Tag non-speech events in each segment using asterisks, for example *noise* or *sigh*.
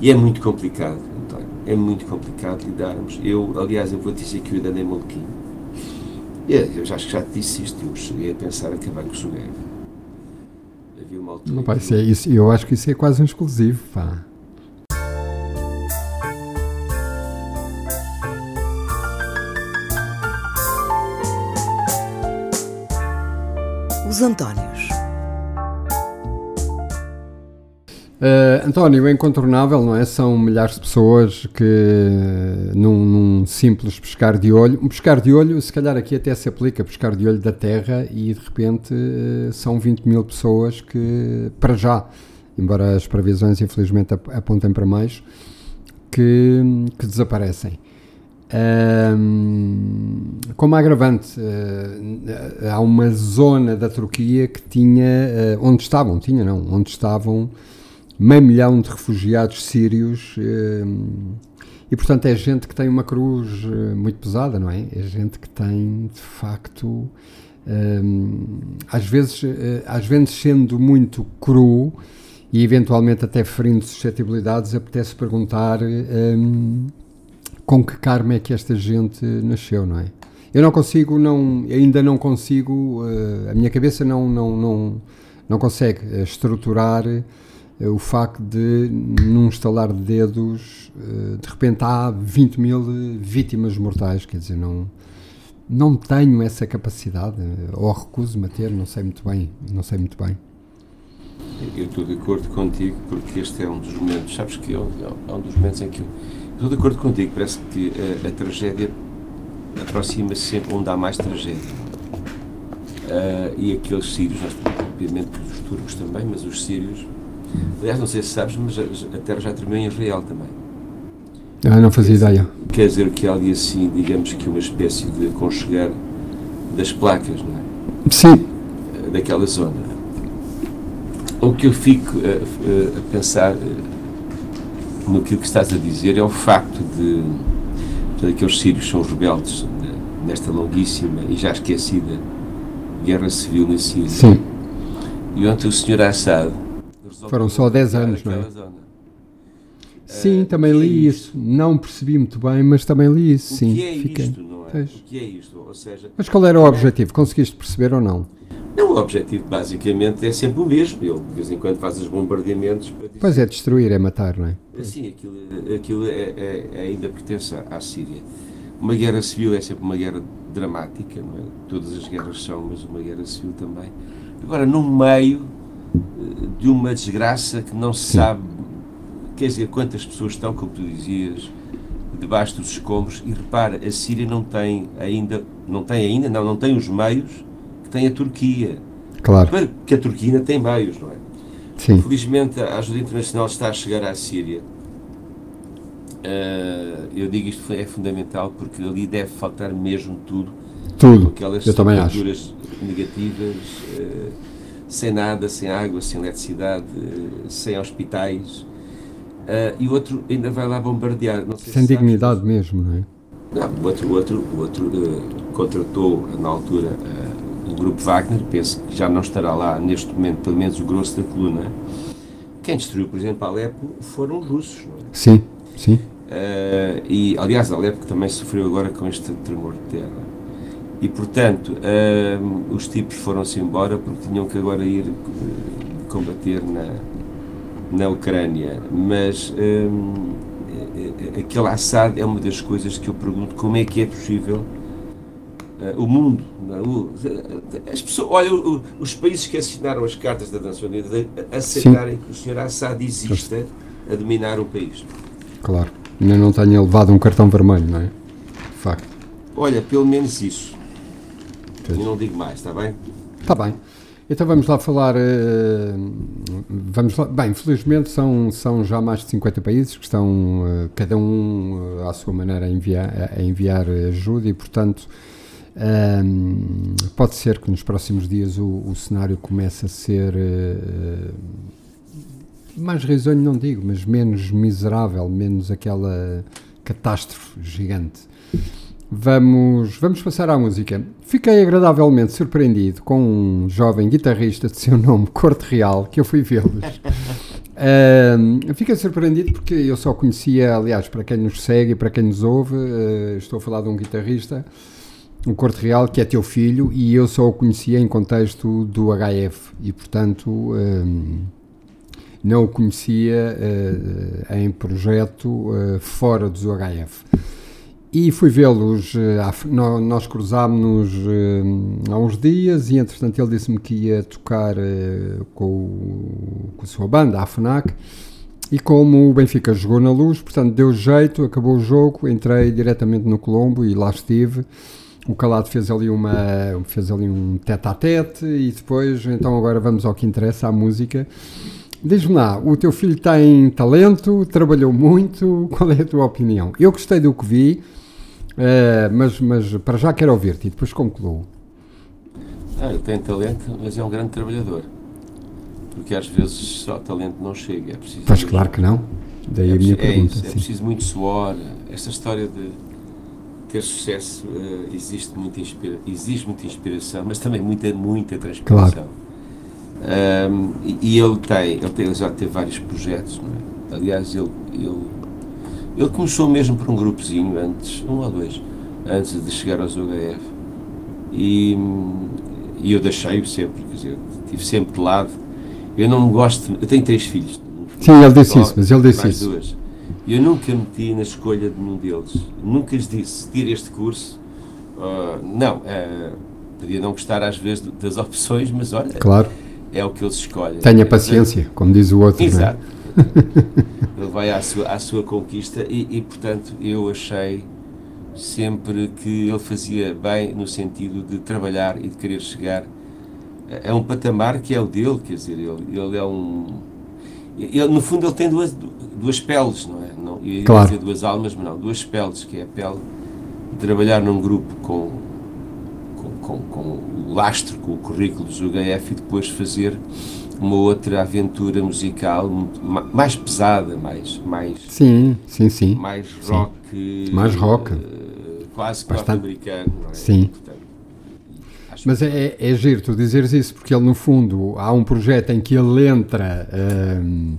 E é muito complicado, António, é muito complicado lidarmos. Eu, aliás, eu vou dizer que eu ainda nem maluquinho. Eu já acho que já te disse isto, eu cheguei a pensar acabar com o Sugueiro. Havia uma altura. Não, pá, isso é, isso, eu acho que isso é quase um exclusivo, pá. Os Antónios. Uh, António, é incontornável, não é? São milhares de pessoas que, num, num, simples pescar de olho, um pescar de olho, se calhar aqui até se aplica, pescar de olho da terra, e de repente uh, são 20 mil pessoas que, para já, embora as previsões infelizmente apontem para mais, que, que desaparecem. Um, como agravante, uh, há uma zona da Turquia que tinha, uh, onde estavam, tinha não, onde estavam meio milhão de refugiados sírios uh, e, portanto, é gente que tem uma cruz muito pesada, não é? É gente que tem, de facto, às, vezes, às vezes sendo muito cru e eventualmente até ferindo suscetibilidades, apetece perguntar com que karma é que esta gente nasceu, não é? Eu não consigo, não, ainda não consigo, a minha cabeça não, não, não, não consegue eh, estruturar o facto de, num estalar de dedos, uh, de repente há 20 mil vítimas mortais, quer dizer, não, não tenho essa capacidade, ou recuso-me a ter, não sei muito bem, não sei muito bem. Eu estou de acordo contigo, porque este é um dos momentos, sabes que é um, é um dos momentos em que eu Estou de acordo contigo, parece que a, a tragédia aproxima-se sempre onde há mais tragédia. Uh, e aqueles sírios, obviamente que os turcos também, mas os sírios. Aliás, não sei se sabes, mas a, terra já tremeu em Israel também. Ah, não fazia ideia. quer dizer que há ali assim, digamos que uma espécie de aconchegar das placas, não é? Sim. Uh, daquela zona. O que eu fico a, a pensar no que estás a dizer é o facto de, de aqueles sírios são rebeldes nesta longuíssima e já esquecida guerra civil na Síria. Sim. E ontem o senhor Assad foram só 10 anos, não é? Zona. Sim, uh, também li é isso. Não percebi muito bem, mas também li isso. O sim, que é isto, não é? O que é isto? Ou seja, mas qual era o objetivo? Conseguiste perceber ou não? Não, o objetivo basicamente é sempre o mesmo. Ele de vez em quando faz os bombardeamentos. Pois é, destruir, é matar, não é? Sim, aquilo, aquilo é, é, é ainda pertence à Síria. Uma guerra civil é sempre uma guerra dramática, não é? Todas as guerras são, mas uma guerra civil também. Agora, no meio de uma desgraça que não se sabe, quer dizer, quantas pessoas estão, como tu dizias, debaixo dos escombros, e repara, a Síria não tem ainda, não tem ainda, não, não tem os meios que tem a Turquia. Claro. Porque a Turquia ainda tem meios, não é? Sim. Felizmente a ajuda internacional está a chegar à Síria. Uh, eu digo isto é fundamental porque ali deve faltar mesmo tudo. Tudo. Aquelas eu também acho. negativas, uh, sem nada, sem água, sem eletricidade, uh, sem hospitais. e o outro ainda vai lá bombardear. sem se dignidade sabes, mesmo, não é? Não, o outro, o outro, o outro contratou na altura o grupo Wagner, penso que já não estará lá neste momento, pelo menos o grosso da coluna. Quem destruiu, por exemplo, Alepo foram os russos. Não é? Sim, sim. Uh, e, aliás, Alepo que também sofreu agora com este tremor de terra. E, portanto, uh, os tipos foram-se embora porque tinham que agora ir uh, combater na, na Ucrânia. Mas aquele Assad é uma das coisas que eu pergunto como é que é possível uh, o mundo, é? as pessoas, olha, o, os países que assinaram as cartas da Nações Unidas aceitarem Sim. que o Sr. Assad exista a dominar o país. Claro, ainda não tenha levado um cartão vermelho, não é? De facto. Olha, pelo menos isso. Pois. E não digo mais, está bem? Está bem. Então vamos lá falar. Uh, vamos lá, bem, felizmente são, são já mais de 50 países que estão, uh, cada um uh, à sua maneira, a enviar, a enviar ajuda e, portanto, um, pode ser que nos próximos dias o, o cenário comece a ser mais risonho, não digo, mas menos miserável, menos aquela catástrofe gigante. Vamos, vamos passar à música. Fiquei agradavelmente surpreendido com um jovem guitarrista de seu nome Corte Real, que eu fui vê-los *laughs* Uh, fiquei surpreendido porque eu só conhecia, aliás, para quem nos segue e para quem nos ouve, uh, estou a falar de um guitarrista, um Corte Real, que é teu filho, e eu só o conhecia em contexto do HF, e portanto uh, não o conhecia eh, em projeto eh, fora do HF. E fui vê-los, nós cruzámos-nos há uns dias e entretanto ele disse-me que ia tocar com, com a sua banda, a FNAC, e como o Benfica jogou na luz, portanto deu jeito, acabou o jogo, entrei diretamente no Colombo e lá estive. O Calado fez ali uma fez ali um tete a tete e depois então agora vamos ao que interessa a música. Diz-me lá o teu filho tem talento trabalhou muito qual é a tua opinião? Eu gostei do que vi uh, mas mas para já quero ouvir-te e depois concluo ah, ele tem talento mas é um grande trabalhador porque às vezes só talento não chega é preciso pois claro que não daí é a minha é pergunta isso, é preciso muito suor esta história de ter sucesso uh, existe muita inspira exige muita inspiração, mas também muita, muita transpiração. Claro. Um, e, e, ele tem, ele tem, já teve vários projetos, é? aliás, ele, ele, ele começou mesmo por um grupozinho antes, um ou dois, antes de chegar aos UHF. E, e eu deixei-o sempre, quer dizer, estive sempre de lado. Eu não me gosto, eu tenho três filhos. Sim, ele disse isso, mas ele disse isso. Duas. Eu nunca meti na escolha de nenhum deles. Nunca lhes disse, tira este curso. Uh, não, uh, podia não gostar às vezes das *laughs* opções, mas olha, claro. é o que eles escolhem. Tenha paciência, como diz o outro. É? Exato. Ele vai à sua, à sua conquista e, e, portanto, eu achei sempre que ele fazia bem no sentido de trabalhar e de querer chegar a um patamar que é o dele, quer dizer, ele, ele é um. Ele, no fundo, ele tem duas, duas peles, não é? Não, eu ia claro. dizer duas almas, mas não, duas peles, que é a pele de trabalhar num grupo com, com, com, com o lastro, com o currículo dos UHF e depois fazer uma outra aventura musical mais pesada, mais, mais sim, sim, sim, mais rock, sim. mais rock, uh, quase norte-americano, é? sim. Portanto, mas é, é, é giro tu dizeres isso, porque ele no fundo há um projeto em que ele entra uh,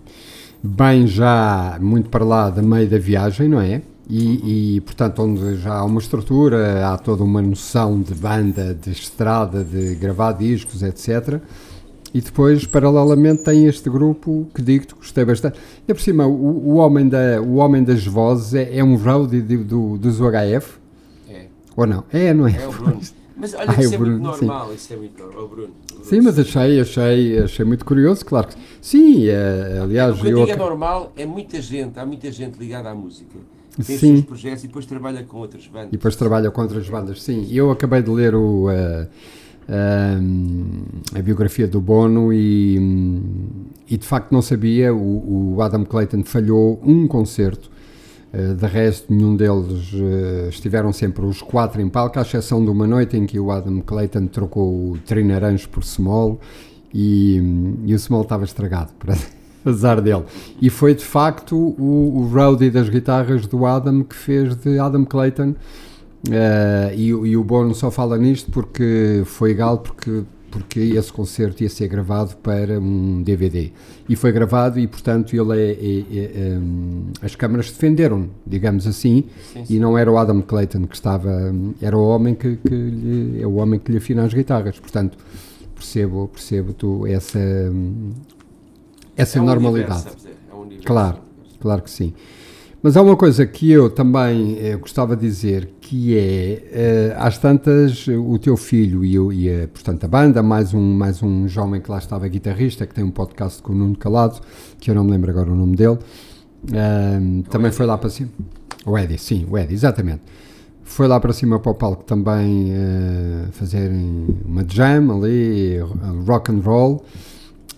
bem já muito para lá da meio da viagem, não é? E, e, portanto onde já há uma estrutura, há toda uma noção de banda, de estrada, de gravar discos, etc. E depois, paralelamente, tem este grupo que digo-te, gostei bastante. E por cima, o, o, homem, da, o homem das vozes é, é um roadie do, dos UHF? É. Ou não? É, não é? É o Bruno. Mas olha, ah, isso é Bruno, muito normal, sim. isso é muito normal. Oh, Bruno, Bruno, Sim, mas achei, achei, achei muito curioso, claro que sim. É, aliás, o que eu digo é normal, é muita gente, há muita gente ligada à música. Tem sim. seus projetos e depois trabalha com outras bandas. E depois trabalha com outras bandas, sim. Eu acabei de ler o, uh, a biografia do Bono e, e de facto não sabia. O, o Adam Clayton falhou um concerto eh, de resto, nenhum deles uh, estiveram sempre os quatro em palco, à exceção de uma noite em que o Adam Clayton trocou o Trinaranjo por Small e, e o Small estava estragado, para *laughs* azar dele. E foi de facto o, o roadie das guitarras do Adam que fez de Adam Clayton. Uh, e, e, o Bono só fala nisto porque foi legal, porque porque esse concerto ia ser gravado para um DVD. E foi gravado e, portanto, ele é, é, é, um, as câmaras defenderam, digamos assim, sim, sim. e não era o Adam Clayton que estava, era o homem que, que lhe, é o homem que lhe afina as guitarras. Portanto, percebo, percebo tu essa, essa é normalidade. Universo, é um claro, claro que sim. Mas há uma coisa que eu também eh, gostava de dizer, que é, eh, às tantas, o teu filho e, eu, e a, portanto, a banda, mais um, mais um jovem que lá estava guitarrista, que tem um podcast com o Nuno Calado, que eu não me lembro agora o nome dele, uh, também foi lá para cima. O Eddie, sim, o Eddie, exatamente. Foi lá para cima para o palco também uh, fazer uma jam ali, rock and roll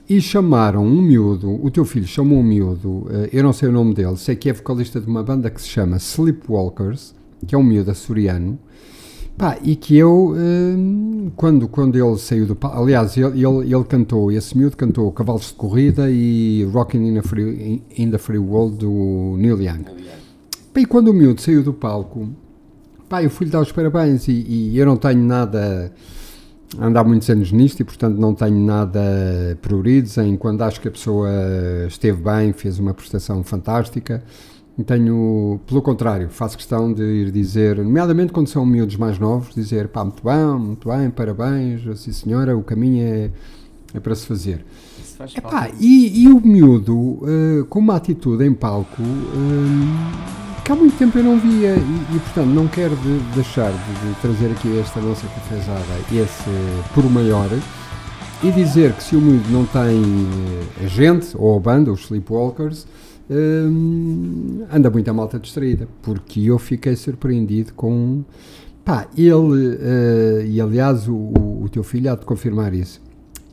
e chamaram um miúdo, o teu filho chamou um miúdo, eh, eu não sei o nome dele, sei que é vocalista de uma banda que se chama Sleepwalkers, que é um miúdo açoriano, pá, e que eu, eh, quando, quando ele saiu do palco, aliás, ele, ele, ele, cantou, esse miúdo cantou Cavalos de Corrida e Rocking in, Free, in the Free World do Neil Young. Pá, e quando o miúdo saiu do palco, pá, eu fui-lhe dar os parabéns e, e eu não tenho nada ando há muitos anos nisto e, portanto, não tenho nada prioridade em quando acho que a pessoa esteve bem, fez uma prestação fantástica. Tenho, pelo contrário, faço questão de ir dizer, nomeadamente quando são miúdos mais novos, dizer pá, muito bem, muito bem, parabéns, sim senhora, o caminho é, é para se fazer. Isso faz Epá, e, e o miúdo, eh, com uma atitude em palco, eh, que há muito tempo eu não via, e, e, portanto não quero de- deixar de, de trazer aqui esta nossa cafezada, esse por maior, e dizer que se o miúdo não tem eh, a gente, ou a banda, os Sleepwalkers, eh, anda muita malta distraída, porque eu fiquei surpreendido com. Pá, ele, eh, e aliás o, o- teu filho há de confirmar isso,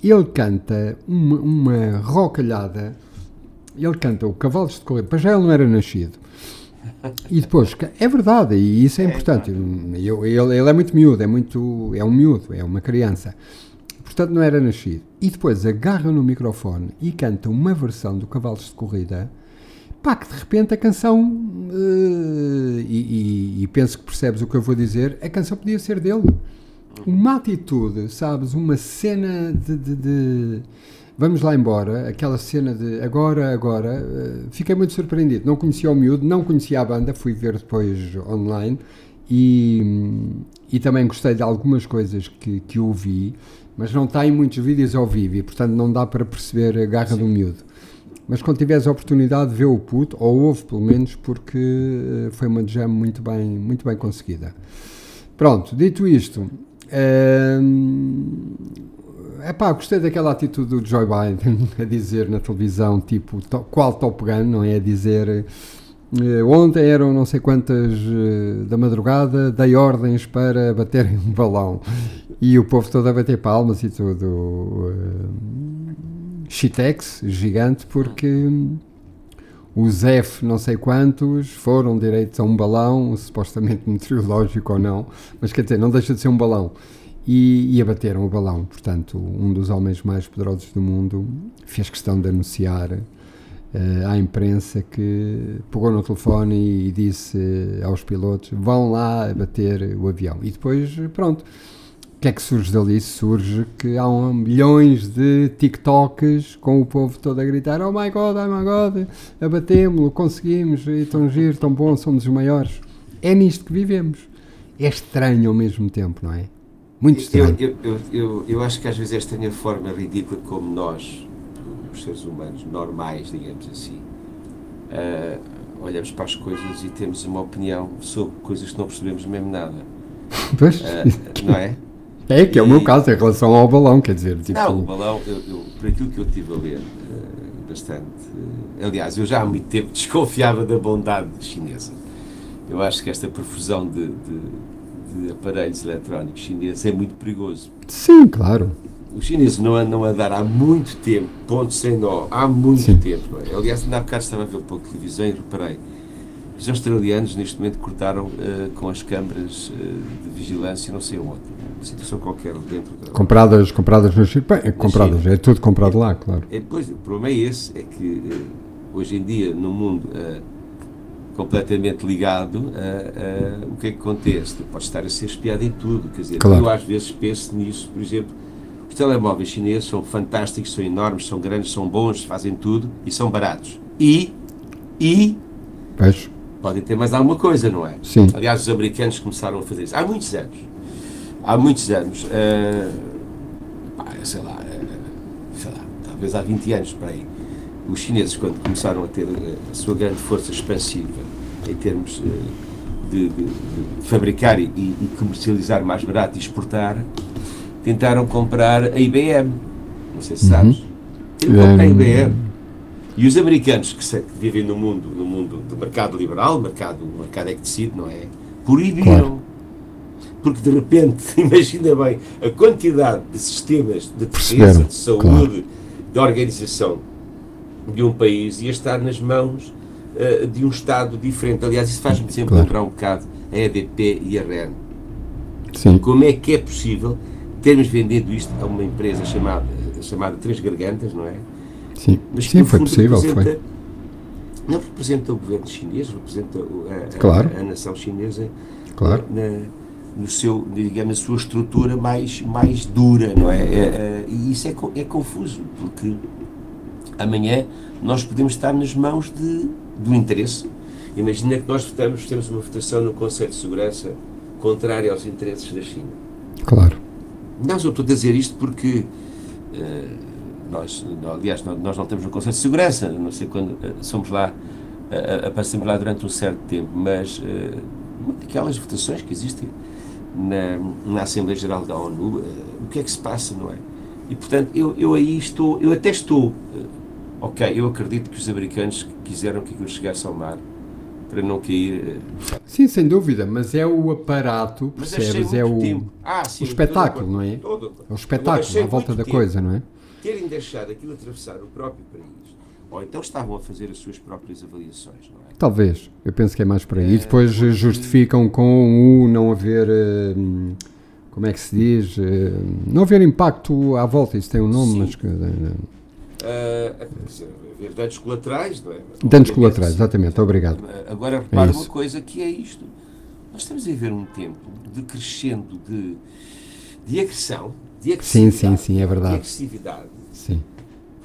ele canta uma, uma rocalhada, ele canta o Cavalos de Corrida, para já ele não era nascido. E depois, é verdade, e isso é importante. Eu- ele, ele é muito miúdo, é muito, é um miúdo, é uma criança. Portanto, não era nascido. E depois agarra no microfone e canta uma versão do Cavalos de Corrida. Pá, que de repente a canção, eh, e, e- e penso que percebes o que eu vou dizer, a canção podia ser dele. Uma atitude, sabes? Uma cena de, de- de- Vamos lá embora, aquela cena de agora, agora. eh, fiquei muito surpreendido. Não conhecia o miúdo, não conhecia a banda, fui ver depois online e, e também gostei de algumas coisas que, que ouvi, mas não tem muitos vídeos ao vivo e, portanto, não dá para perceber a garra do miúdo. Mas quando tiveres a oportunidade, vê o puto, ou ouve pelo menos, porque eh, foi uma jam muito bem, muito bem conseguida. Pronto, dito isto, é pá, gostei daquela atitude do Joe Biden *laughs* a dizer na televisão, tipo, to- qual Top Gun, não é? A dizer, eh, ontem eram não sei quantas eh, da madrugada, dei ordens para baterem um balão. E o povo todo a bater palmas e tudo. eh, Shitex, gigante, porque os F não sei quantos foram direitos a um balão, supostamente meteorológico ou não, mas quer dizer, não deixa de ser um balão. E, e abateram o balão. Portanto, um dos homens mais poderosos do mundo fez questão de anunciar eh, à imprensa que pegou no telefone e, disse eh, aos pilotos: vão lá abater o avião. E depois, pronto. O que é que surge dali? Surge que há um, milhões de TikToks com o povo todo a gritar: Oh my god, oh my god, abatemos-lo, conseguimos, e tão giro, tão bom, somos os maiores. É nisto que vivemos. É estranho ao mesmo tempo, não é? Muito Eu, estranho. eu, eu, eu, eu acho que às vezes esta é a forma ridícula como nós, os seres humanos normais, digamos assim, ah, olhamos para as coisas e temos uma opinião sobre coisas que não percebemos mesmo nada. Pois, Ah, não é? é que é o meu e- caso em relação ao balão, quer dizer, tipo, Não, o balão, eu, eu, por aquilo que eu estive a ler, eh, bastante. eh, aliás, eu já há muito tempo *laughs* desconfiava da bondade chinesa. Eu acho que esta profusão de, de, de aparelhos eletrónicos chineses é muito perigoso. sim, claro. Os chineses não andam a dar há muito tempo, ponto sem nó, há muito Sim. tempo. não é? Aliás, ainda há bocado estava a ver um pouco de televisão e reparei. Os australianos, neste momento, cortaram eh, com as câmaras eh, de vigilância, não sei onde, uma situação qualquer dentro da. Compradas, compradas no Chile, bem, é compradas, é tudo comprado lá, claro. É, pois, o problema é esse, é que eh, hoje em dia, no mundo completamente ligado, eh, eh, o que é que acontece? Tu podes estar a ser espiado em tudo, quer dizer, Claro. eu às vezes penso nisso, por exemplo, os telemóveis chineses são fantásticos, são enormes, são grandes, são bons, fazem tudo e são baratos. E, e Vejo, podem ter mais alguma coisa, não é? sim. Aliás, os americanos começaram a fazer isso há muitos anos. Há muitos anos. pá, sei lá, eh, sei lá, talvez há 20 anos para aí. Os chineses, quando começaram a ter eh, a sua grande força expansiva em termos eh, de, de- de fabricar e, e comercializar mais barato e exportar, tentaram comprar a IBM. Não sei se sabes. Tentaram comprar a. IBM. E os americanos que, se- que vivem no mundo, no mundo do mercado liberal, mercado, o mercado é que decide, não é? Proibiram. Claro. Porque de repente, *laughs* imagina bem, a quantidade de sistemas de defesa, de saúde, claro. de organização de um país ia estar nas mãos eh, de um Estado diferente. Aliás, isso faz-me sempre Claro. lembrar um bocado a EDP e a REN. Sim, Como é que é possível termos vendido isto a uma empresa chamada, chamada Três Gargantas, não é? sim. Mas Sim, foi possível, foi. representa- Não representa o governo chinês, representa a, a- Claro. a nação chinesa Claro. na, no seu, digamos, a sua estrutura mais, mais dura, não é? é, é e isso é, é confuso, porque amanhã nós podemos estar nas mãos de, do interesse. Imagina que nós votamos, temos uma votação no Conselho de Segurança contrária aos interesses da China. Claro. Não, eu estou a dizer isto porque uh, nós, aliás, nós não temos no Conselho de Segurança, não sei quando uh, somos lá, uh, aparecemos lá durante um certo tempo, mas uh, aquelas votações que existem na, na Assembleia Geral da ONU, o que é que se passa, não é? E portanto, eu, eu aí estou, eu até estou, ok, eu acredito que os americanos quiseram que aquilo chegasse ao mar para não cair. Sim, sem dúvida, mas é o aparato, percebes? É o, ah, sim, o espetáculo, não é? Todo, é o espetáculo à volta da tempo. coisa, não é? terem deixado aquilo atravessar o próprio país, ou então estavam a fazer as suas próprias avaliações, não é? Talvez, eu penso que é mais por aí. É, e depois porque... justificam com o não haver. Uh, como é que se diz? Uh, não haver impacto à volta, isso tem um nome, Sim. mas. Uh, haver danos colaterais, não é? danos colaterais, exatamente, obrigado. Agora repare é uma coisa que é isto. Nós estamos a ver um tempo de crescendo de, de agressão, de agressividade. Sim, sim, sim, é verdade. De agressividade Sim.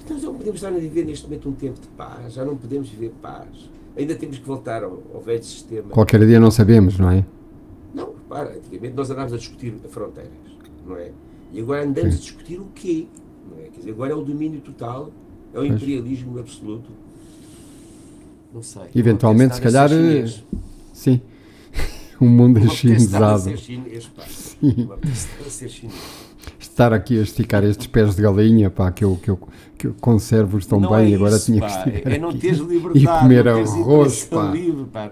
Então não podemos estar a viver neste momento um tempo de paz, já não podemos viver paz. Ainda temos que voltar ao, ao velho sistema. Qualquer dia não sabemos, não é? Não, repara, antigamente nós andávamos a discutir fronteiras, não é? E agora andamos Sim. a discutir o quê? Não é? Quer dizer, agora é o domínio total, é o imperialismo absoluto. Não sei. Eventualmente, se calhar. Eh, sim. *laughs* um mundo chinesado. Ser chinês estar aqui a esticar estes pés de galinha, pá, que eu, que eu, que eu conservo-os tão não bem, é agora tinha que esticar É não teres *laughs* liberdade, e comer arroz, pá. Livre, pá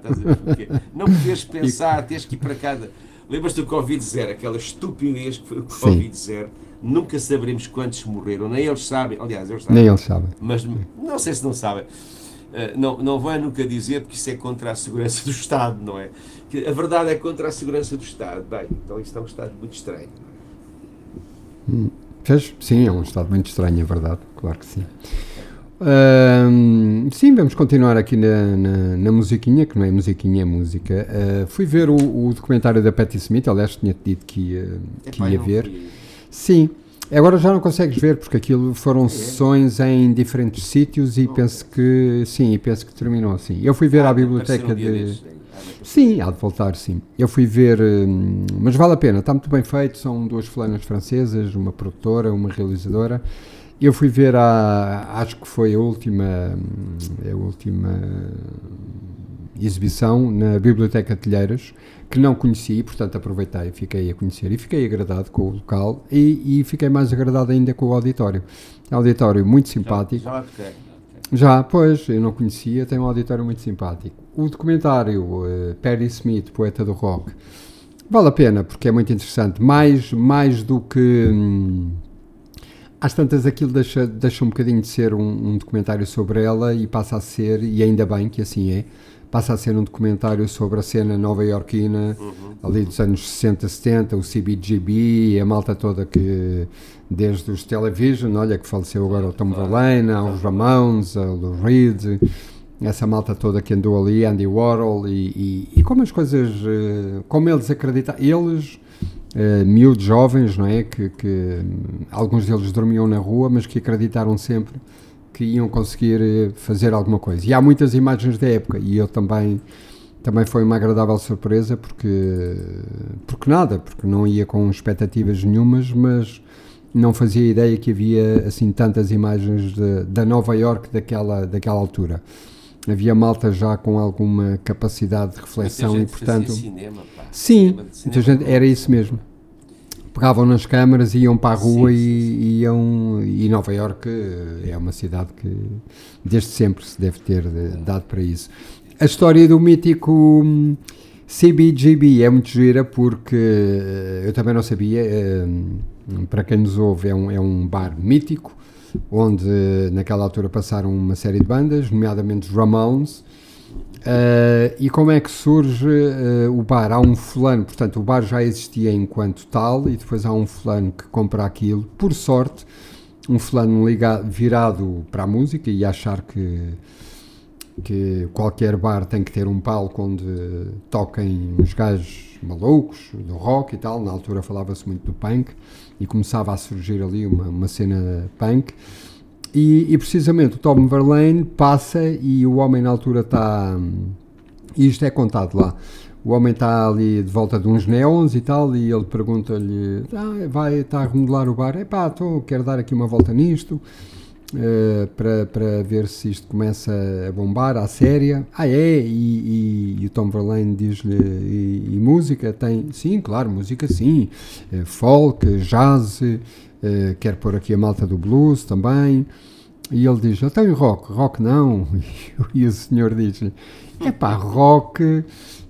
não podes *laughs* pensar, tens que ir para cada... Lembras-te do Covid-0, aquela estupidez que foi o Covid-0? Nunca saberemos quantos morreram, nem eles sabem, aliás, eles sabem. Nem eles sabem. Mas não sei se não sabem. Uh, não, não vai nunca dizer que isso é contra a segurança do Estado, não é? Que a verdade é contra a segurança do Estado. Bem, então isto é um Estado muito estranho. Hum, sim, é um estado muito estranho, é verdade, claro que sim. sim, vamos continuar aqui na, na, na, musiquinha, que não é musiquinha, é música. Uh, fui ver o, o, documentário da Patti Smith, aliás, tinha-te dito que ia, que ia ver. Sim, agora já não consegues ver, porque aquilo foram é. sessões em diferentes sítios e penso que, sim, penso que terminou assim. Eu fui ver ah, a biblioteca de... Sim, há de voltar, sim. Eu fui ver, hum, mas vale a pena, está muito bem feito. São duas fulanas francesas, uma produtora, uma realizadora. Eu fui ver a, acho que foi a última, hum, a última exibição na Biblioteca Telheiras, que não conheci, portanto aproveitei e fiquei a conhecer e fiquei agradado com o local e, e fiquei mais agradado ainda com o auditório. Auditório muito simpático. Já, já já, pois, eu não conhecia, tem um auditório muito simpático. O documentário uh, Perry Smith, poeta do rock, vale a pena porque é muito interessante. Mais, mais do que. Hum, às tantas, aquilo deixa, deixa um bocadinho de ser um, um documentário sobre ela e passa a ser, e ainda bem que assim é, passa a ser um documentário sobre a cena nova-iorquina, uhum. ali dos anos 60, 70, o CBGB, a malta toda que, desde os Television, olha que faleceu agora o Tom Verlaine, os Ramones, o Lou Reed, essa malta toda que andou ali, Andy Warhol, e, e, e como as coisas, eh, como eles acreditam, eles, uh, miúdos jovens, não é, que, que alguns deles dormiam na rua, mas que acreditaram sempre que iam conseguir eh, fazer alguma coisa. E há muitas imagens da época e eu também também foi uma agradável surpresa porque porque nada, porque não ia com expectativas nenhumas, mas não fazia ideia que havia assim tantas imagens de, da Nova York daquela daquela altura. Havia malta já com alguma capacidade de reflexão e portanto cinema, sim, muita gente era isso mesmo pegavam nas câmaras, iam para a rua sim, sim, e iam. E Nova York é uma cidade que desde sempre se deve ter dado para isso. A história do mítico CBGB é muito gira porque eh, eu também não sabia. Eh, para quem nos ouve, é um, é um bar mítico onde naquela altura passaram uma série de bandas, nomeadamente os Ramones Uh, e como é que surge uh, o bar? Há um fulano, portanto, o bar já existia enquanto tal, e depois há um fulano que compra aquilo. Por sorte, um fulano ligado, virado para a música e achar que, que qualquer bar tem que ter um palco onde toquem uns gajos malucos, do rock e tal. Na altura falava-se muito do punk e começava a surgir ali uma, uma cena punk. E, e, precisamente o Tom Verlaine passa e o homem na altura está. E isto é contado lá. O homem está ali de volta de uns neons e tal, e ele pergunta-lhe: ah, vai, está a remodelar o bar? É pá, quero dar aqui uma volta nisto. Uh, para, para ver se isto começa a bombar à séria. Ah, é? E, e, e o Tom Verlaine diz-lhe: e, e, música? Tem? Sim, claro, música sim. Uh, folk, jazz, uh, quer pôr aqui a malta do blues também. E ele diz: então e rock? Rock não. *laughs* E o senhor diz-lhe: é pá, rock.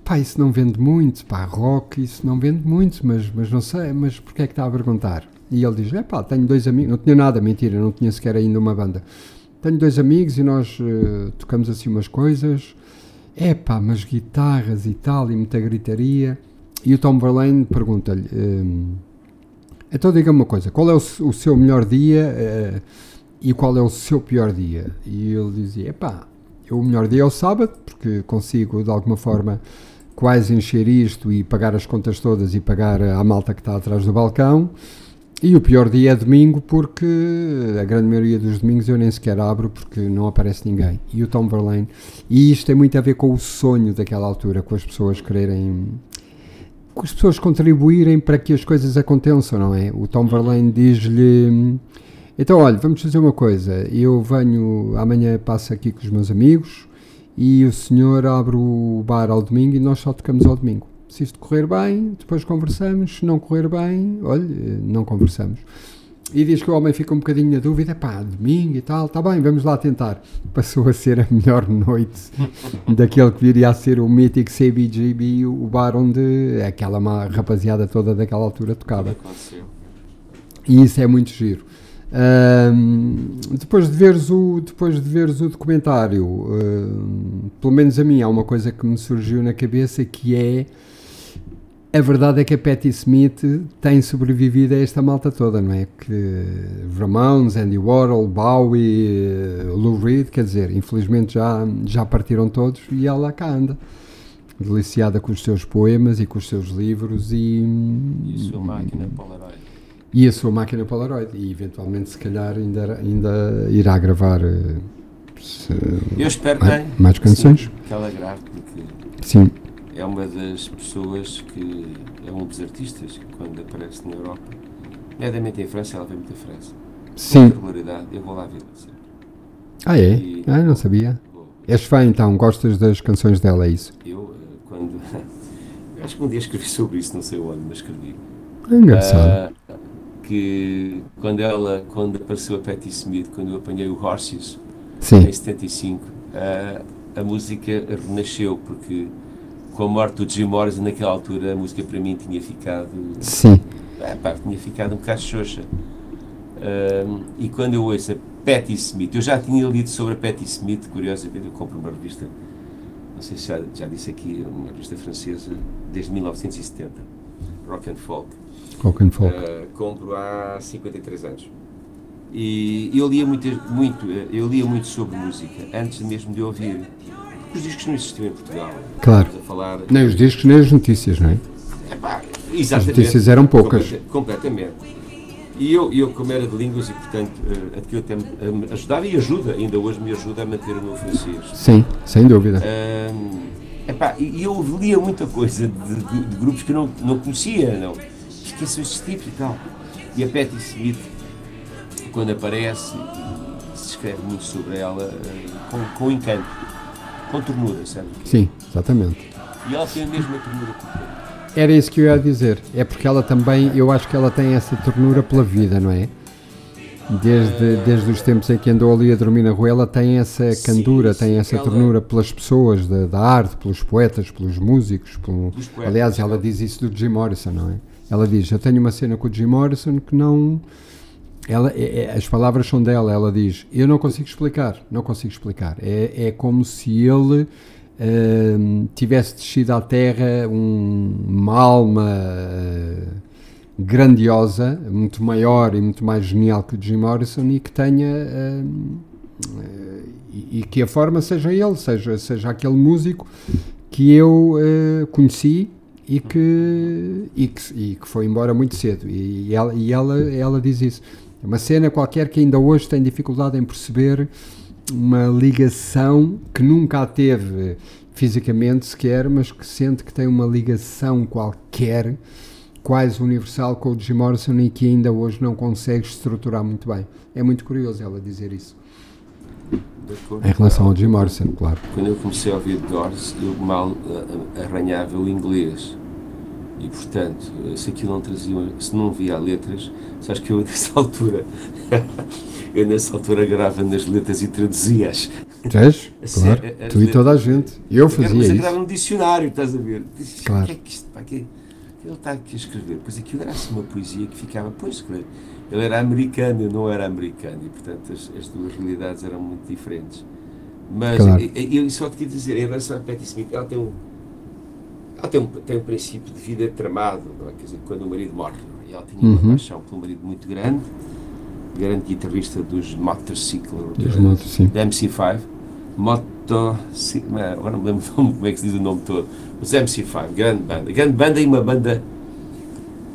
Pá, isso não vende muito, pá, rock, isso não vende muito, mas, mas não sei, mas porquê é que está a perguntar? E ele diz: é pá, tenho dois amigos, não tinha nada, mentira, não tinha sequer ainda uma banda. Tenho dois amigos e nós uh, tocamos assim umas coisas. É pá, mas guitarras e tal, e muita gritaria. E o Tom Verlaine pergunta-lhe: um, então diga-me uma coisa, qual é o, o seu melhor dia uh, e qual é o seu pior dia? E ele dizia: pá, o melhor dia é o sábado, porque consigo de alguma forma quase encher isto e pagar as contas todas e pagar a malta que está atrás do balcão. E o pior dia é domingo, porque a grande maioria dos domingos eu nem sequer abro porque não aparece ninguém. E o Tom Verlaine. E isto tem muito a ver com o sonho daquela altura, com as pessoas quererem. As pessoas contribuírem para que as coisas aconteçam, não é? O Tom Verlaine diz-lhe. Então, olha, vamos fazer uma coisa. Eu venho, amanhã passo aqui com os meus amigos e o senhor abre o bar ao domingo e nós só tocamos ao domingo se isto correr bem, depois conversamos, se não correr bem, olha, não conversamos. E diz que o homem fica um bocadinho na dúvida, pá, domingo e tal, está bem, vamos lá tentar. Passou a ser a melhor noite *laughs* daquele que viria a ser o mítico CBGB, o bar onde aquela rapaziada toda daquela altura tocava. E isso é muito giro. Um, depois de veres o depois de veres o documentário, um, pelo menos a mim há uma coisa que me surgiu na cabeça que é a verdade é que a Patti Smith tem sobrevivido a esta malta toda, não é? Que Ramones, Andy Warhol, Bowie, Lou Reed, quer dizer, infelizmente já, já partiram todos e ela cá anda, deliciada com os seus poemas e com os seus livros e... E a sua máquina Polaroid. E a sua máquina Polaroid e eventualmente se calhar ainda, ainda irá gravar... Eh, se, Eu espero mais, mais canções. Sim, que ela grave, porque... Sim é uma das pessoas que é um dos artistas que quando aparece na Europa, mediamente em França, ela vem muito a França. Sim. Com regularidade, eu vou lá ver sempre. Ah, é? E, ah, não sabia. Vou. És fã então, gostas das canções dela, é isso? Eu, eh, quando. *laughs* eu acho que um dia escrevi sobre isso, não sei onde, mas escrevi. É engraçado. Uh, que quando ela, quando apareceu a Patti Smith, quando eu apanhei o Horses, Sim. em 75, uh, a música renasceu, porque com a morte do Jim Morrison, naquela altura, a música para mim tinha ficado. Sim. É, pá, tinha ficado um bocado xoxa. Um, e quando eu ouço a Patti Smith, eu já tinha lido sobre a Patti Smith, curiosamente, eu compro uma revista, não sei se já, já disse aqui, uma revista francesa, desde 1970, Rock and Folk. Rock and Folk. Uh, compro há 53 anos. E eu lia muito, muito, eu lia muito sobre música, antes mesmo de ouvir os discos não existiam em Portugal. Claro. Falar... Nem os discos, nem as notícias, não é? Epá, As notícias eram poucas. completamente. E eu, eu, como era de línguas e, portanto, uh, aquilo até me ajudava e ajuda, ainda hoje me ajuda a manter o meu francês. Sim, sem dúvida. Uh, epá, e eu lia muita coisa de, de, de, grupos que eu não, não conhecia, não. Esqueço estes tipos e tal. E a Patti Smith, quando aparece, se escreve muito sobre ela uh, com, com encanto com ternura, certo? Sim, exatamente. E ela tem a mesma ternura que o Era isso que eu ia dizer. É porque ela também, eu acho que ela tem essa ternura pela vida, não é? Desde, desde os tempos em que andou ali a dormir na rua, ela tem essa candura, sim, tem essa ela... ternura pelas pessoas da, da, arte, pelos poetas, pelos músicos. Pelo... Poetas, Aliás, ela diz isso do Jim Morrison, não é? Ela diz: Eu tenho uma cena com o Jim Morrison que não ela, é, é, as palavras são dela, ela diz: Eu não consigo explicar, não consigo explicar. É, é como se ele uh, tivesse descido à terra um, uma alma uh, grandiosa, muito maior e muito mais genial que o Jim Morrison e que tenha. Uh, e, e, que a forma seja ele, seja, seja aquele músico que eu conheci e que, e, que, e que foi embora muito cedo. E, ela, e ela, ela diz isso. É uma cena qualquer que ainda hoje tem dificuldade em perceber uma ligação que nunca a teve fisicamente sequer, mas que sente que tem uma ligação qualquer, quase universal, com o Jim Morrison e que ainda hoje não consegue estruturar muito bem. É muito curioso ela dizer isso. Em relação ao Jim Morrison, claro. Quando eu comecei a ouvir Doors, eu mal arranhava o inglês. E portanto, se aquilo não trazia, se não via letras, sabes que eu *laughs* nessa altura, *laughs* eu nessa altura agarrava nas letras e traduzia-as. Tens? *laughs* Claro. tu e toda a gente. Eu fazia mas isso. Mas no dicionário, estás a ver? Claro. O que é que isto, pá, que, ele está aqui a escrever? Pois aquilo era assim uma poesia que ficava, pois, ele era americano, eu não era americano, e portanto as, as duas realidades eram muito diferentes. Mas claro. eu, eu só te queria dizer, em relação a Patti Smith, ela tem um, ela tem um, tem um princípio de vida tramado, é? Quer dizer, quando o marido morre, é? ela tinha uma uhum. paixão pelo marido muito grande, grande guitarrista dos Motorcycle, da MC5, Moto, agora não me lembro *laughs* como é que se diz o nome todo, os MC5, grande banda, grande banda e uma banda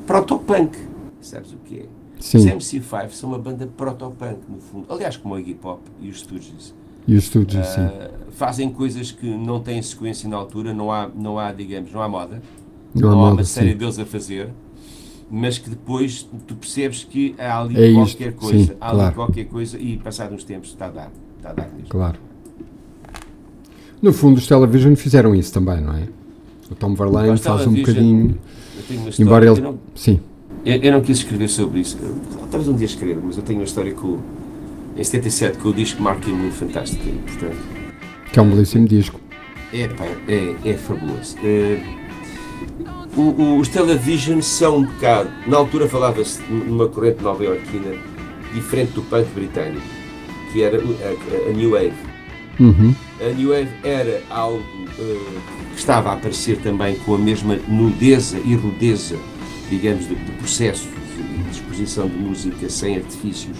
proto-punk, sabes o que é? Sim. Os MC5 são uma banda proto-punk, no fundo, aliás, como a hip hop e os Stooges. E os Stooges, uh, sim. Fazem coisas que não têm sequência na altura, não há, não há digamos, não há moda, não, não há, moda, uma série sim. deles a fazer, mas que depois tu percebes que há ali é qualquer isto, coisa, sim, há claro. ali qualquer coisa e passados uns tempos está a dar, está a dar mesmo. Claro. No fundo, os Television fizeram isso também, não é? O Tom Verlaine faz um bocadinho. Embora ele. Não, sim. Eu, eu, não quis escrever sobre isso. Talvez um dia escrever, mas eu tenho uma história com, em 77 com o disco Mark Moon fantástico. Portanto, que é um belíssimo disco. É, pá, é, é fabuloso. É, o, os Television são um bocado. Na altura falava-se numa corrente nova-iorquina diferente do punk britânico, que era a, a, a New Wave Uhum. A New Wave era algo uh, que estava a aparecer também com a mesma nudeza e rudeza, digamos, de, de processos e de exposição de música sem artifícios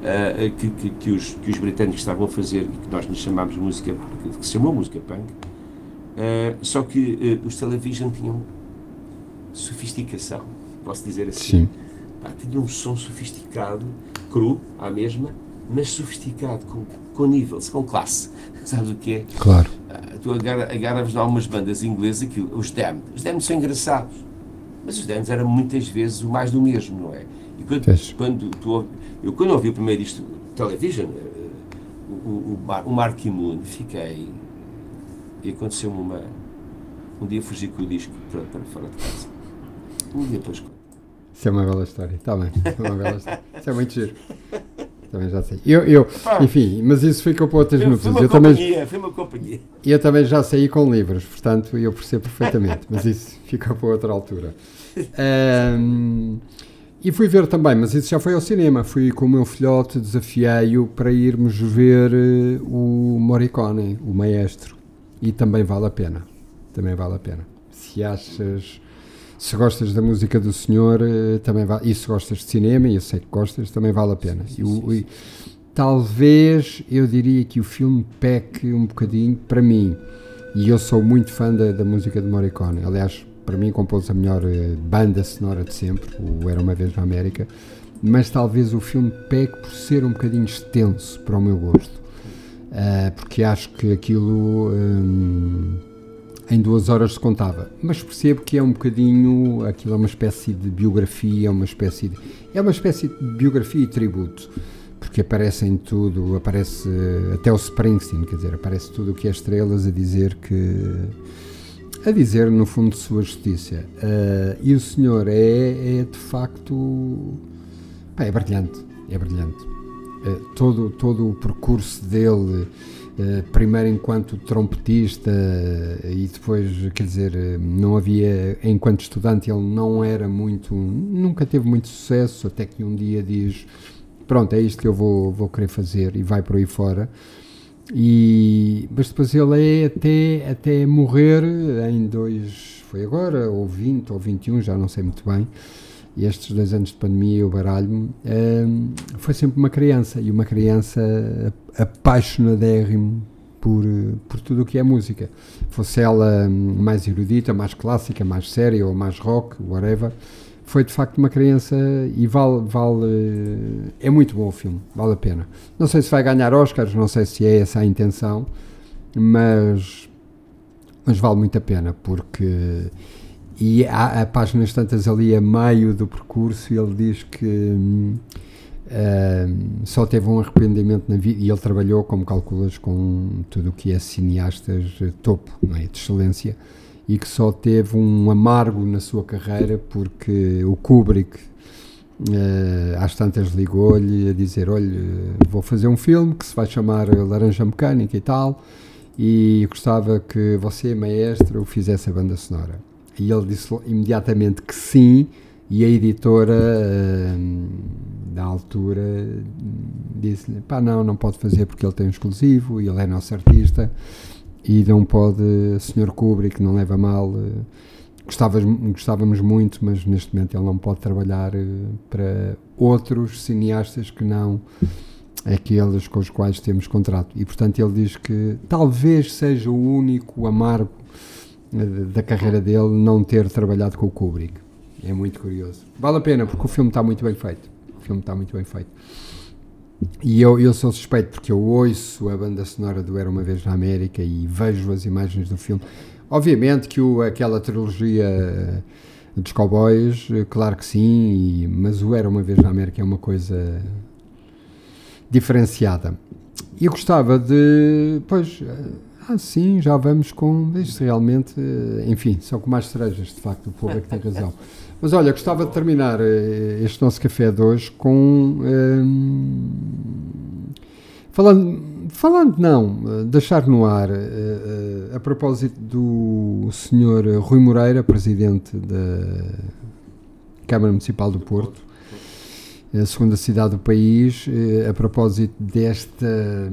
uh, que, que, que, os, que os britânicos estavam a fazer e que nós nos chamámos música, que se chamou música punk. Uh, só que os television tinham sofisticação, posso dizer assim. Sim. Pá, tinham um som sofisticado, cru, à mesma, mas sofisticado, com com nível, com classe. *laughs* Sabes o que é? Claro. Uh, tu agarras algumas bandas inglesas, aquilo, os Damned. Os Damned são engraçados, mas os Damned eram muitas vezes o mais do mesmo, não é? E quando, quando tu, eu quando ouvi o primeiro isto, television, uh, o, o, o Mark Moon, fiquei. E aconteceu-me uma. Um dia fugi com o disco para, para fora de casa. Um dia depois Isso é uma bela história, está bem. É uma bela história. Isso é muito giro. Também já sei. Eu, eu enfim, mas isso fica para outras notícias. Foi uma eu companhia, também, foi uma companhia. Eu também já saí com livros, portanto eu percebo perfeitamente, mas isso *laughs* fica para outra altura. *laughs* Um, e fui ver também, mas isso já foi ao cinema. Fui com o meu filhote, desafiei-o para irmos ver uh, o Morricone, o maestro. E também vale a pena. Também vale a pena. Se achas se gostas da música do senhor, eh, também vale, e se gostas de cinema, e eu sei que gostas, também vale a pena. Sim, sim, sim. talvez eu diria que o filme peque um bocadinho para mim, e eu sou muito fã da, da música de Morricone. Aliás, para mim, compôs a melhor eh, banda sonora de sempre, o Era uma Vez na América, mas talvez o filme peque por ser um bocadinho extenso para o meu gosto, uh, porque acho que aquilo. Um, em duas horas se contava. Mas percebo que é um bocadinho, aquilo é uma espécie de biografia, é uma espécie de, é uma espécie de biografia e tributo, porque aparece em tudo, aparece até o Springsteen, quer dizer, aparece tudo o que é estrelas a dizer que a dizer no fundo sua justiça. Uh, e o senhor é, é de facto pá, é brilhante, é brilhante. Uh, todo, todo o percurso dele eh, primeiro enquanto trompetista e depois, quer dizer, não havia, enquanto estudante ele não era muito, nunca teve muito sucesso, até que um dia diz, pronto, é isto que eu vou, vou querer fazer e vai por aí fora. E, mas depois ele é até, até morrer em dois, foi agora, ou 20 ou 21, já não sei muito bem, e estes dois anos de pandemia eu baralho-me, hum, foi sempre uma criança, e uma criança apaixonadérrimo por, por tudo o que é música. Fosse ela hum, mais erudita, mais clássica, mais séria ou mais rock, whatever, foi de facto uma criança e vale, vale é muito bom o filme, vale a pena. Não sei se vai ganhar Oscars, não sei se é essa a intenção, mas, mas vale muito a pena porque e há, há páginas tantas ali a meio do percurso e ele diz que hum, hum, só teve um arrependimento na vida e ele trabalhou, como calculas, com tudo o que é cineastas topo, não é? de excelência e que só teve um amargo na sua carreira porque o Kubrick uh, às tantas ligou-lhe a dizer olha, vou fazer um filme que se vai chamar Laranja Mecânica e tal e gostava que você, maestro, fizesse a banda sonora. E ele disse imediatamente que sim, e a editora da altura disse-lhe: pá, não, não pode fazer porque ele tem um exclusivo e ele é nosso artista e não pode, Sr. Kubrick, não leva mal. Uh, gostávamos, muito, mas neste momento ele não pode trabalhar uh, para outros cineastas que não aqueles com os quais temos contrato. E portanto ele diz que talvez seja o único amargo da carreira dele não ter trabalhado com o Kubrick. É muito curioso. Vale a pena, porque o filme está muito bem feito. O filme está muito bem feito. E eu, eu sou suspeito porque eu ouço a banda sonora do Era Uma Vez na América e vejo as imagens do filme. Obviamente que o, aquela trilogia dos cowboys, claro que sim, e, mas o Era Uma Vez na América é uma coisa diferenciada. E eu gostava de, pois, ah, sim, já vamos com. Isto realmente. Eh, enfim, são com mais cerejas, de facto, o povo é que tem razão. *laughs* Mas olha, gostava de terminar eh, este nosso café de hoje com. Hum, falando. Falando, não, eh, deixar no ar, a propósito do Sr. Rui Moreira, presidente da Câmara Municipal do Porto, a segunda cidade do país, eh, a propósito desta.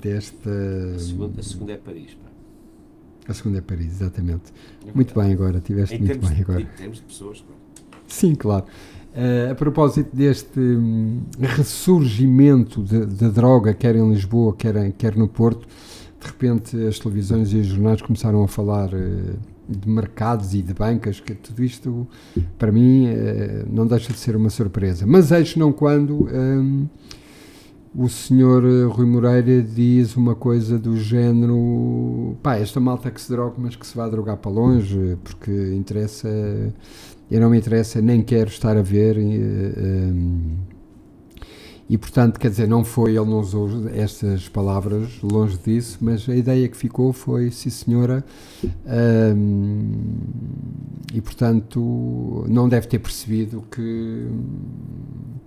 desta a, segunda, a segunda é Paris. A segunda é Paris, exatamente. É muito bem agora, tiveste muito bem agora. Em termos de pessoas, pá. Sim, claro. Uh, a propósito deste um, ressurgimento da droga, quer em Lisboa, quer, quer no Porto, de repente as televisões e os jornais começaram a falar. Uh, de mercados e de bancas, que tudo isto, para mim, eh, não deixa de ser uma surpresa. Mas eis não quando um, o senhor eh, Rui Moreira diz uma coisa do género: pá, esta malta que se droga, mas que se vai drogar para longe, porque interessa. Eu não me interessa, nem quero estar a ver. Um, e portanto, quer dizer, não foi, ele não usou estas palavras, longe disso, mas a ideia que ficou foi, sim senhora, hum, e portanto não deve ter percebido que,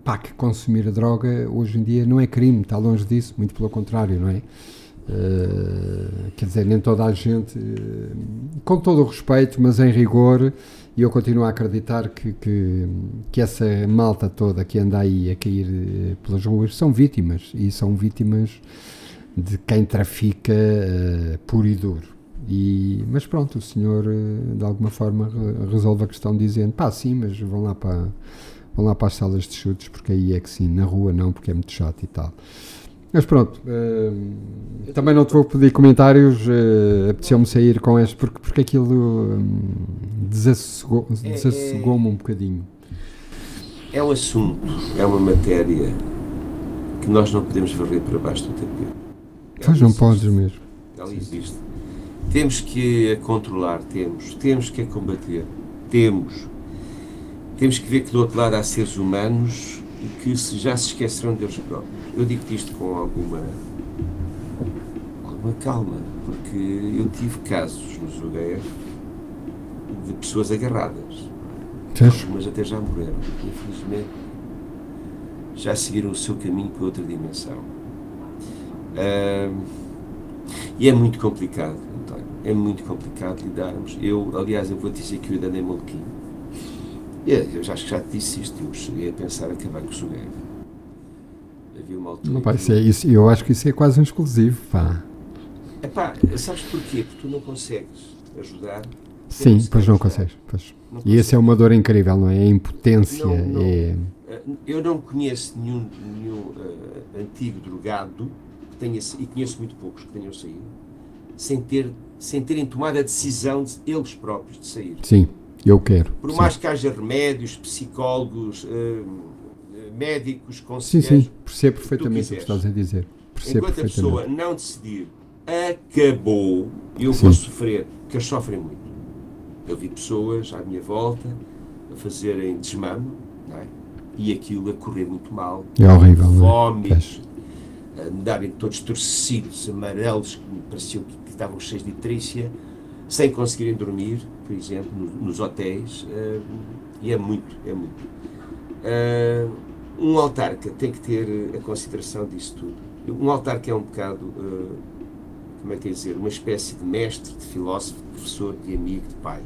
pá, que consumir a droga hoje em dia não é crime, está longe disso, muito pelo contrário, não é? Uh, quer dizer, nem toda a gente, uh, com todo o respeito, mas em rigor, e eu continuo a acreditar que, que, que, essa malta toda que anda aí a cair eh, pelas ruas são vítimas e são vítimas de quem trafica uh, puro e duro. E, mas pronto, o senhor uh, de alguma forma resolve a questão dizendo: pá, sim, mas vão lá para, vão lá para as salas de chutes, porque aí é que sim, na rua não, porque é muito chato e tal. Mas pronto, uh, também não te vou pedir comentários, uh, apeteceu-me sair com este, porque, porque aquilo um, desassegou-me é, desassegou é, um bocadinho. É um assunto, é uma matéria que nós não podemos varrer para baixo do tapete. Pois não podes mesmo. Ela existe. Temos que a controlar, temos. Temos que a combater, temos. Temos que ver que do outro lado há seres humanos e que se já se esqueceram deles próprios. Eu digo isto com alguma, alguma calma, porque eu tive casos no Zugueira de pessoas agarradas. Algumas até já morreram, infelizmente. Já seguiram o seu caminho para outra dimensão. Uh, e é muito complicado, António. É muito complicado lidarmos. Eu, aliás, eu vou dizer que o Idan é maluquinho eu já, acho que já te disse isto, eu cheguei a pensar acabar com o Sugueiro. Uma altura. Não, pá, isso é, isso, eu acho que isso é quase um exclusivo, pá. É pá, sabes porquê? Porque tu não consegues ajudar Sim, pois não consegues. Pois. Não E esse é uma dor incrível, não é? A impotência. Não, não. É... Eh, Eu não conheço nenhum, nenhum eh, antigo drogado que tenha, e conheço muito poucos que tenham saído sem, ter, sem terem tomado a decisão de eles próprios de sair. Sim, eu quero. Por sim. mais que haja remédios, psicólogos, eh, médicos, Sim, conselheiros, sim, percebo perfeitamente o que estás a dizer. Percebo enquanto a pessoa não decidir, acabou, eu Sim. vou sofrer, porque eles sofrem muito. Eu vi pessoas à minha volta a fazerem desmame, não é? e aquilo a correr muito mal, É horrível, é? vómitos, a andarem todos torcidos, amarelos, que me pareciam que, que estavam cheios de trícia, sem conseguirem dormir, por exemplo, no- nos hotéis, eh, e é muito, é muito. Eh, um autarca tem que ter eh, a consideração disso tudo. Um autarca é um bocado, eh, como é que é dizer, uma espécie de mestre, de filósofo, de professor, de amigo, de pai.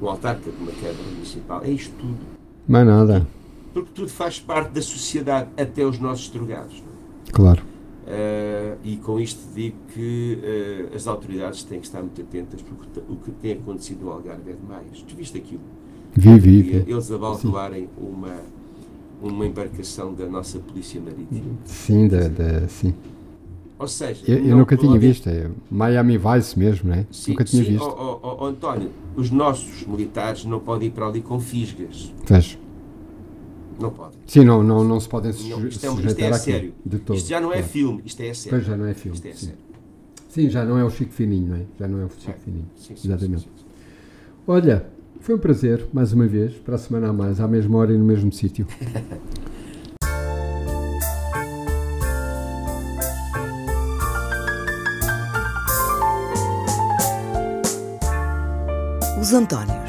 Um autarca de uma Câmara Municipal é isto tudo. Mais nada, Porque tudo faz parte da sociedade, até os nossos drogados. não é? claro. Uh, e com isto digo que uh, as autoridades têm que estar muito atentas porque o que- tem acontecido no Algarve é demais. Tu viste aquilo? Vi, vi, vi. Eles abalroarem uma, uma embarcação da nossa Polícia Marítima. Sim, da, da- sim. Ou seja, Eu, eu não nunca tinha visto. É Miami Vice mesmo, né? Sim, nunca tinha sim, visto. ó- ó- ó, António, os nossos militares não podem ir para ali com fisgas. Vejo. Não podem. Sim, não, não, não se podem Não, suje- isto é, isto sujeitar é a àquilo, sério. De todo. Isto já não é claro. filme, isto é sério. Pois já não é filme. Isto é sim. sério. Sim, já não é o Chico Fininho, não é? Já não é o Chico Fininho. Sim, sim, Exatamente. Olha, foi um prazer, mais uma vez, para a semana a mais, à mesma hora e no mesmo sítio. Os Antónios.